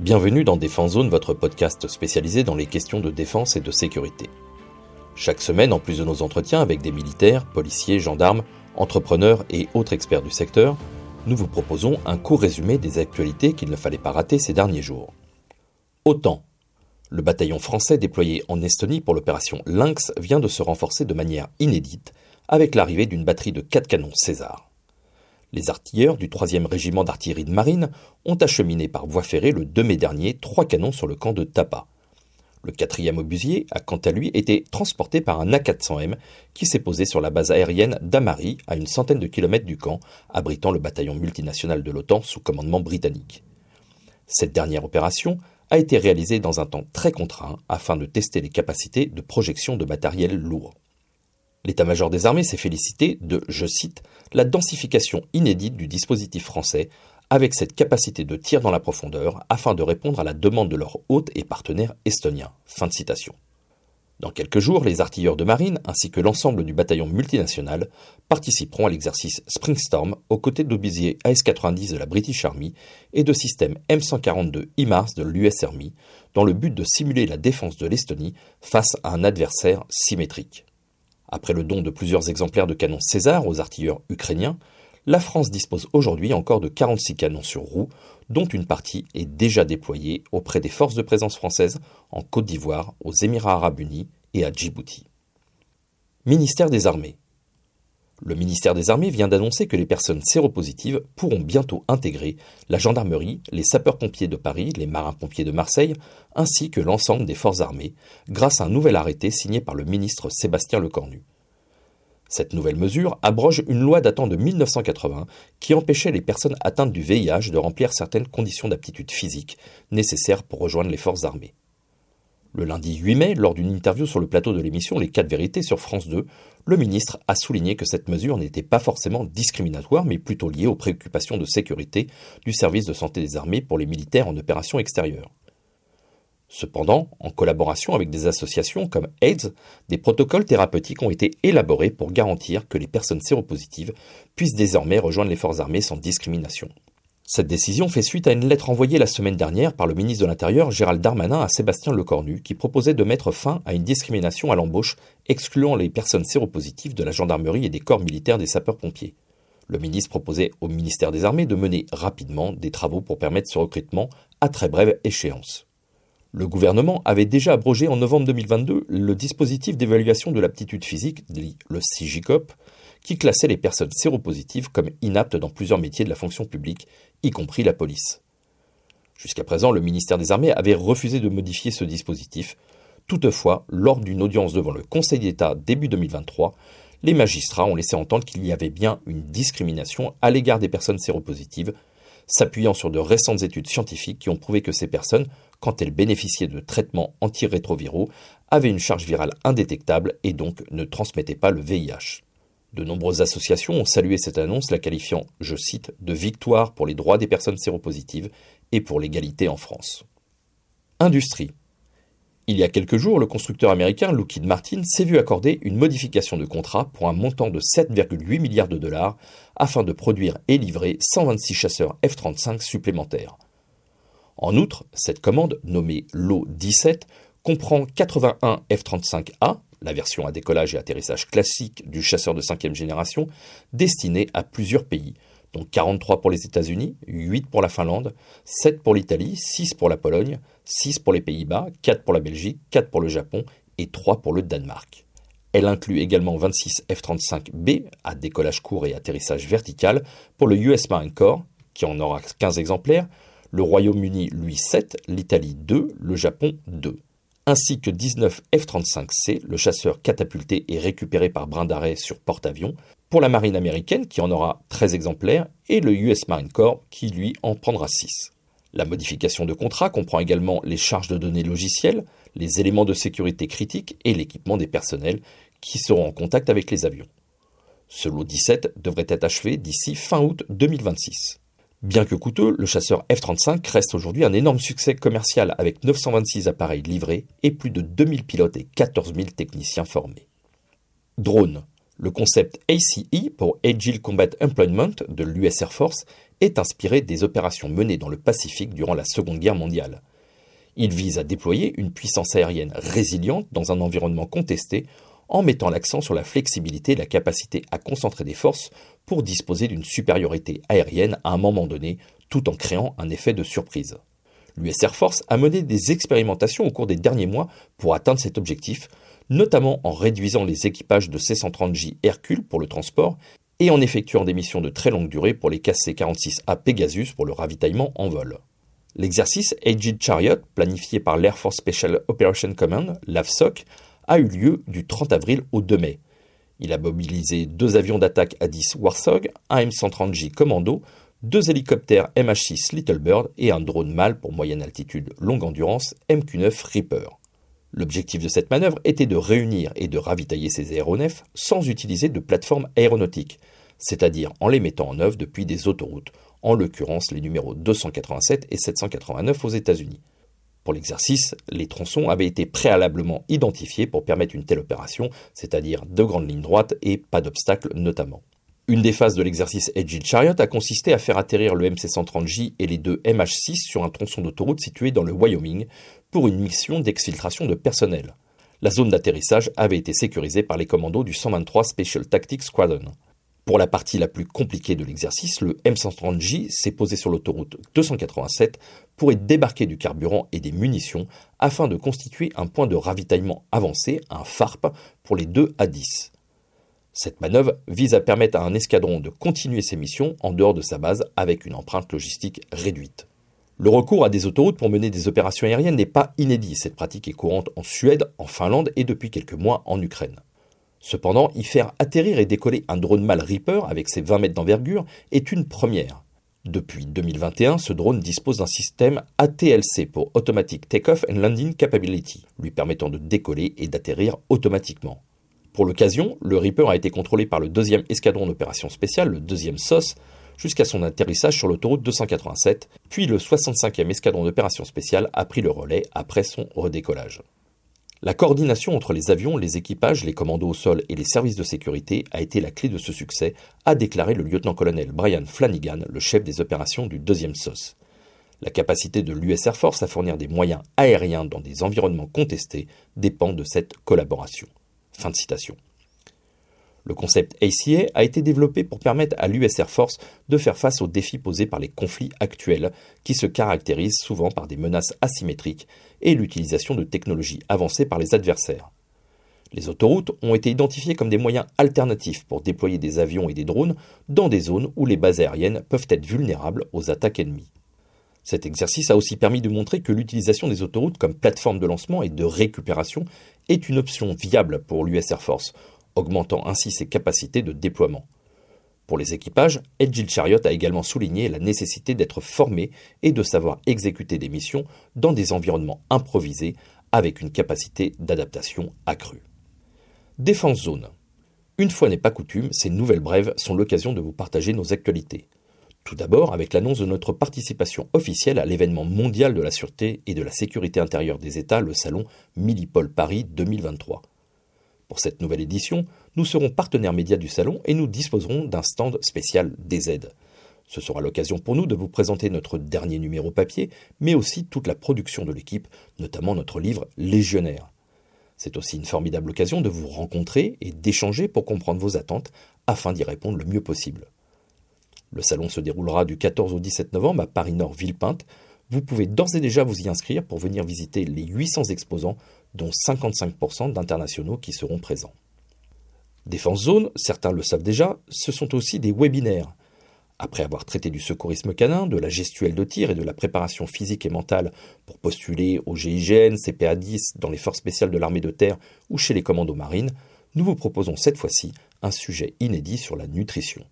Bienvenue dans Défense Zone, votre podcast spécialisé dans les questions de défense et de sécurité. Chaque semaine, en plus de nos entretiens avec des militaires, policiers, gendarmes, entrepreneurs et autres experts du secteur, nous vous proposons un court résumé des actualités qu'il ne fallait pas rater ces derniers jours. Autant. Le bataillon français déployé en Estonie pour l'opération Lynx vient de se renforcer de manière inédite avec l'arrivée d'une batterie de 4 canons César. Les artilleurs du 3e régiment d'artillerie de marine ont acheminé par voie ferrée le 2 mai dernier trois canons sur le camp de Tapa. Le 4e obusier a quant à lui été transporté par un A400M qui s'est posé sur la base aérienne d'Amari à une centaine de kilomètres du camp, abritant le bataillon multinational de l'OTAN sous commandement britannique. Cette dernière opération a été réalisée dans un temps très contraint afin de tester les capacités de projection de matériel lourd. L'état-major des armées s'est félicité de, je cite, la densification inédite du dispositif français avec cette capacité de tir dans la profondeur afin de répondre à la demande de leurs hôtes et partenaires estoniens. Dans quelques jours, les artilleurs de marine ainsi que l'ensemble du bataillon multinational participeront à l'exercice Springstorm aux côtés d'obisiers AS-90 de la British Army et de systèmes M142 IMARS de l'US Army dans le but de simuler la défense de l'Estonie face à un adversaire symétrique. Après le don de plusieurs exemplaires de canons César aux artilleurs ukrainiens, la France dispose aujourd'hui encore de 46 canons sur roue, dont une partie est déjà déployée auprès des forces de présence françaises en Côte d'Ivoire, aux Émirats arabes unis et à Djibouti. Ministère des Armées. Le ministère des Armées vient d'annoncer que les personnes séropositives pourront bientôt intégrer la gendarmerie, les sapeurs-pompiers de Paris, les marins-pompiers de Marseille, ainsi que l'ensemble des forces armées, grâce à un nouvel arrêté signé par le ministre Sébastien Lecornu. Cette nouvelle mesure abroge une loi datant de 1980 qui empêchait les personnes atteintes du VIH de remplir certaines conditions d'aptitude physique nécessaires pour rejoindre les forces armées. Le lundi 8 mai, lors d'une interview sur le plateau de l'émission Les 4 vérités sur France 2, le ministre a souligné que cette mesure n'était pas forcément discriminatoire, mais plutôt liée aux préoccupations de sécurité du service de santé des armées pour les militaires en opération extérieure. Cependant, en collaboration avec des associations comme AIDS, des protocoles thérapeutiques ont été élaborés pour garantir que les personnes séropositives puissent désormais rejoindre les forces armées sans discrimination. Cette décision fait suite à une lettre envoyée la semaine dernière par le ministre de l'Intérieur Gérald Darmanin à Sébastien Lecornu qui proposait de mettre fin à une discrimination à l'embauche excluant les personnes séropositives de la gendarmerie et des corps militaires des sapeurs-pompiers. Le ministre proposait au ministère des Armées de mener rapidement des travaux pour permettre ce recrutement à très brève échéance. Le gouvernement avait déjà abrogé en novembre 2022 le dispositif d'évaluation de l'aptitude physique, dit le CIGICOP, qui classait les personnes séropositives comme inaptes dans plusieurs métiers de la fonction publique, y compris la police. Jusqu'à présent, le ministère des Armées avait refusé de modifier ce dispositif. Toutefois, lors d'une audience devant le Conseil d'État début 2023, les magistrats ont laissé entendre qu'il y avait bien une discrimination à l'égard des personnes séropositives, s'appuyant sur de récentes études scientifiques qui ont prouvé que ces personnes, quand elles bénéficiaient de traitements antirétroviraux, avaient une charge virale indétectable et donc ne transmettaient pas le VIH. De nombreuses associations ont salué cette annonce, la qualifiant, je cite, de victoire pour les droits des personnes séropositives et pour l'égalité en France. Industrie. Il y a quelques jours, le constructeur américain Lockheed Martin s'est vu accorder une modification de contrat pour un montant de 7,8 milliards de dollars afin de produire et livrer 126 chasseurs F-35 supplémentaires. En outre, cette commande, nommée LO 17, comprend 81 F-35A, la version à décollage et atterrissage classique du chasseur de cinquième génération, destiné à plusieurs pays, dont 43 pour les États-Unis, 8 pour la Finlande, 7 pour l'Italie, 6 pour la Pologne, 6 pour les Pays-Bas, 4 pour la Belgique, 4 pour le Japon et 3 pour le Danemark. Elle inclut également 26 F-35B à décollage court et atterrissage vertical pour le US Marine Corps, qui en aura 15 exemplaires, le Royaume-Uni lui 7, l'Italie 2, le Japon 2 ainsi que 19 F-35C, le chasseur catapulté et récupéré par brin d'arrêt sur porte-avions, pour la marine américaine qui en aura 13 exemplaires, et le US Marine Corps qui lui en prendra 6. La modification de contrat comprend également les charges de données logicielles, les éléments de sécurité critiques et l'équipement des personnels qui seront en contact avec les avions. Ce lot 17 devrait être achevé d'ici fin août 2026. Bien que coûteux, le chasseur F-35 reste aujourd'hui un énorme succès commercial avec 926 appareils livrés et plus de 2000 pilotes et 14 000 techniciens formés. Drone. Le concept ACE pour Agile Combat Employment de l'US Air Force est inspiré des opérations menées dans le Pacifique durant la Seconde Guerre mondiale. Il vise à déployer une puissance aérienne résiliente dans un environnement contesté en mettant l'accent sur la flexibilité et la capacité à concentrer des forces pour disposer d'une supériorité aérienne à un moment donné, tout en créant un effet de surprise. L'US Air Force a mené des expérimentations au cours des derniers mois pour atteindre cet objectif, notamment en réduisant les équipages de C-130J Hercule pour le transport et en effectuant des missions de très longue durée pour les KC-46A Pegasus pour le ravitaillement en vol. L'exercice Aged Chariot, planifié par l'Air Force Special Operation Command, l'AFSOC, a eu lieu du 30 avril au 2 mai. Il a mobilisé deux avions d'attaque A-10 Warthog, un M130J Commando, deux hélicoptères MH6 Little Bird et un drone mâle pour moyenne altitude longue endurance MQ-9 Reaper. L'objectif de cette manœuvre était de réunir et de ravitailler ces aéronefs sans utiliser de plateforme aéronautique, c'est-à-dire en les mettant en œuvre depuis des autoroutes, en l'occurrence les numéros 287 et 789 aux États-Unis. Pour l'exercice, les tronçons avaient été préalablement identifiés pour permettre une telle opération, c'est-à-dire de grandes lignes droites et pas d'obstacles notamment. Une des phases de l'exercice Edge Chariot a consisté à faire atterrir le MC-130J et les deux MH6 sur un tronçon d'autoroute situé dans le Wyoming pour une mission d'exfiltration de personnel. La zone d'atterrissage avait été sécurisée par les commandos du 123 Special Tactics Squadron. Pour la partie la plus compliquée de l'exercice, le M130J s'est posé sur l'autoroute 287 pour y débarquer du carburant et des munitions afin de constituer un point de ravitaillement avancé, un FARP, pour les deux A10. Cette manœuvre vise à permettre à un escadron de continuer ses missions en dehors de sa base avec une empreinte logistique réduite. Le recours à des autoroutes pour mener des opérations aériennes n'est pas inédit. Cette pratique est courante en Suède, en Finlande et depuis quelques mois en Ukraine. Cependant, y faire atterrir et décoller un drone MAL Reaper avec ses 20 mètres d'envergure est une première. Depuis 2021, ce drone dispose d'un système ATLC pour Automatic Takeoff and Landing Capability, lui permettant de décoller et d'atterrir automatiquement. Pour l'occasion, le Reaper a été contrôlé par le deuxième escadron d'opération spéciale, le deuxième SOS, jusqu'à son atterrissage sur l'autoroute 287, puis le 65e escadron d'opération spéciale a pris le relais après son redécollage. La coordination entre les avions, les équipages, les commandos au sol et les services de sécurité a été la clé de ce succès, a déclaré le lieutenant-colonel Brian Flanagan, le chef des opérations du deuxième SOS. La capacité de l'US Air Force à fournir des moyens aériens dans des environnements contestés dépend de cette collaboration. Fin de citation. Le concept ACA a été développé pour permettre à l'US Air Force de faire face aux défis posés par les conflits actuels, qui se caractérisent souvent par des menaces asymétriques et l'utilisation de technologies avancées par les adversaires. Les autoroutes ont été identifiées comme des moyens alternatifs pour déployer des avions et des drones dans des zones où les bases aériennes peuvent être vulnérables aux attaques ennemies. Cet exercice a aussi permis de montrer que l'utilisation des autoroutes comme plateforme de lancement et de récupération est une option viable pour l'US Air Force, augmentant ainsi ses capacités de déploiement. Pour les équipages, Edgil Chariot a également souligné la nécessité d'être formé et de savoir exécuter des missions dans des environnements improvisés avec une capacité d'adaptation accrue. Défense zone. Une fois n'est pas coutume, ces nouvelles brèves sont l'occasion de vous partager nos actualités. Tout d'abord avec l'annonce de notre participation officielle à l'événement mondial de la sûreté et de la sécurité intérieure des États, le salon Millipol Paris 2023. Pour cette nouvelle édition, nous serons partenaires médias du salon et nous disposerons d'un stand spécial DZ. Ce sera l'occasion pour nous de vous présenter notre dernier numéro papier, mais aussi toute la production de l'équipe, notamment notre livre Légionnaire. C'est aussi une formidable occasion de vous rencontrer et d'échanger pour comprendre vos attentes afin d'y répondre le mieux possible. Le salon se déroulera du 14 au 17 novembre à Paris-Nord Villepinte. Vous pouvez d'ores et déjà vous y inscrire pour venir visiter les 800 exposants, dont 55% d'internationaux qui seront présents. Défense Zone, certains le savent déjà, ce sont aussi des webinaires. Après avoir traité du secourisme canin, de la gestuelle de tir et de la préparation physique et mentale pour postuler au GIGN, CPA 10 dans les forces spéciales de l'armée de terre ou chez les commandos marines, nous vous proposons cette fois-ci un sujet inédit sur la nutrition.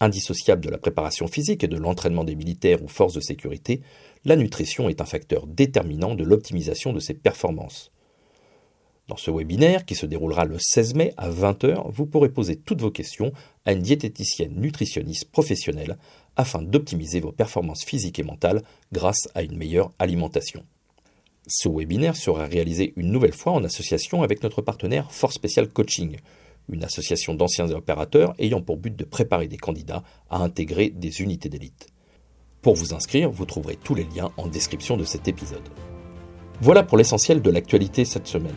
Indissociable de la préparation physique et de l'entraînement des militaires ou forces de sécurité, la nutrition est un facteur déterminant de l'optimisation de ses performances. Dans ce webinaire, qui se déroulera le 16 mai à 20h, vous pourrez poser toutes vos questions à une diététicienne nutritionniste professionnelle afin d'optimiser vos performances physiques et mentales grâce à une meilleure alimentation. Ce webinaire sera réalisé une nouvelle fois en association avec notre partenaire Force Special Coaching, une association d'anciens opérateurs ayant pour but de préparer des candidats à intégrer des unités d'élite. Pour vous inscrire, vous trouverez tous les liens en description de cet épisode. Voilà pour l'essentiel de l'actualité cette semaine.